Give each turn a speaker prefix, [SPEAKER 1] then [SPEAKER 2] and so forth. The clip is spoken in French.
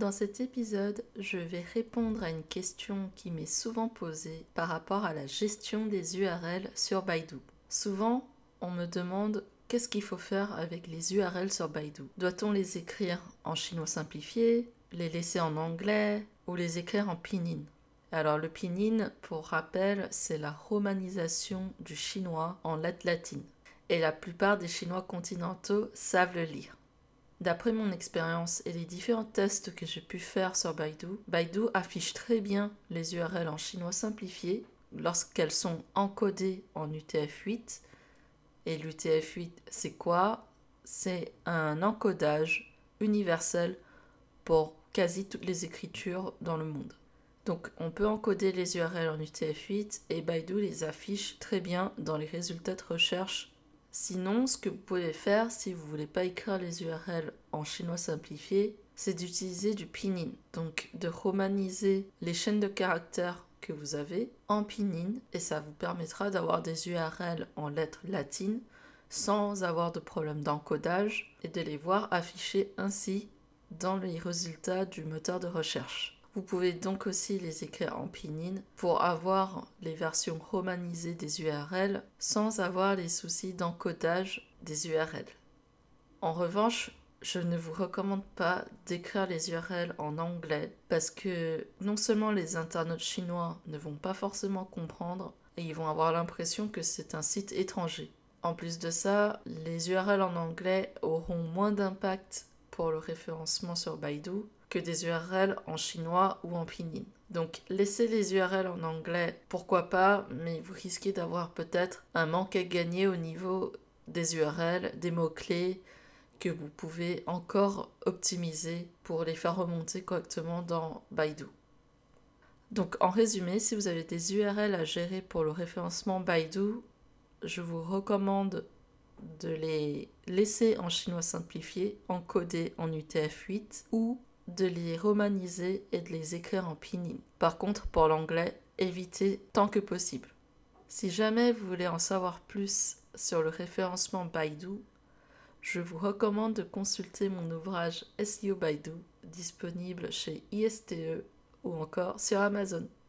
[SPEAKER 1] Dans cet épisode, je vais répondre à une question qui m'est souvent posée par rapport à la gestion des URL sur Baidu. Souvent, on me demande qu'est-ce qu'il faut faire avec les URL sur Baidu. Doit-on les écrire en chinois simplifié, les laisser en anglais ou les écrire en pinyin? Alors le pinyin, pour rappel, c'est la romanisation du chinois en lettres latines. Et la plupart des Chinois continentaux savent le lire. D'après mon expérience et les différents tests que j'ai pu faire sur Baidu, Baidu affiche très bien les URL en chinois simplifié lorsqu'elles sont encodées en UTF-8. Et l'UTF-8, c'est quoi? C'est un encodage universel pour quasi toutes les écritures dans le monde. Donc on peut encoder les URL en UTF-8 et Baidu les affiche très bien dans les résultats de recherche Sinon, ce que vous pouvez faire si vous ne voulez pas écrire les URL en chinois simplifié, c'est d'utiliser du pinyin. Donc de romaniser les chaînes de caractères que vous avez en pinyin et ça vous permettra d'avoir des URL en lettres latines sans avoir de problème d'encodage et de les voir affichés ainsi dans les résultats du moteur de recherche. Vous pouvez donc aussi les écrire en pinyin pour avoir les versions romanisées des URL sans avoir les soucis d'encodage des URL. En revanche, je ne vous recommande pas d'écrire les URL en anglais parce que non seulement les internautes chinois ne vont pas forcément comprendre et ils vont avoir l'impression que c'est un site étranger. En plus de ça, les URL en anglais auront moins d'impact pour le référencement sur Baidu que des URL en chinois ou en pinyin. Donc laissez les URL en anglais, pourquoi pas, mais vous risquez d'avoir peut-être un manque à gagner au niveau des URL, des mots-clés que vous pouvez encore optimiser pour les faire remonter correctement dans Baidu. Donc en résumé, si vous avez des URL à gérer pour le référencement Baidu, je vous recommande de les laisser en chinois simplifié, encodé en UTF-8 ou de les romaniser et de les écrire en pinyin. Par contre, pour l'anglais, évitez tant que possible. Si jamais vous voulez en savoir plus sur le référencement Baidu, je vous recommande de consulter mon ouvrage SEO Baidu disponible chez ISTE ou encore sur Amazon.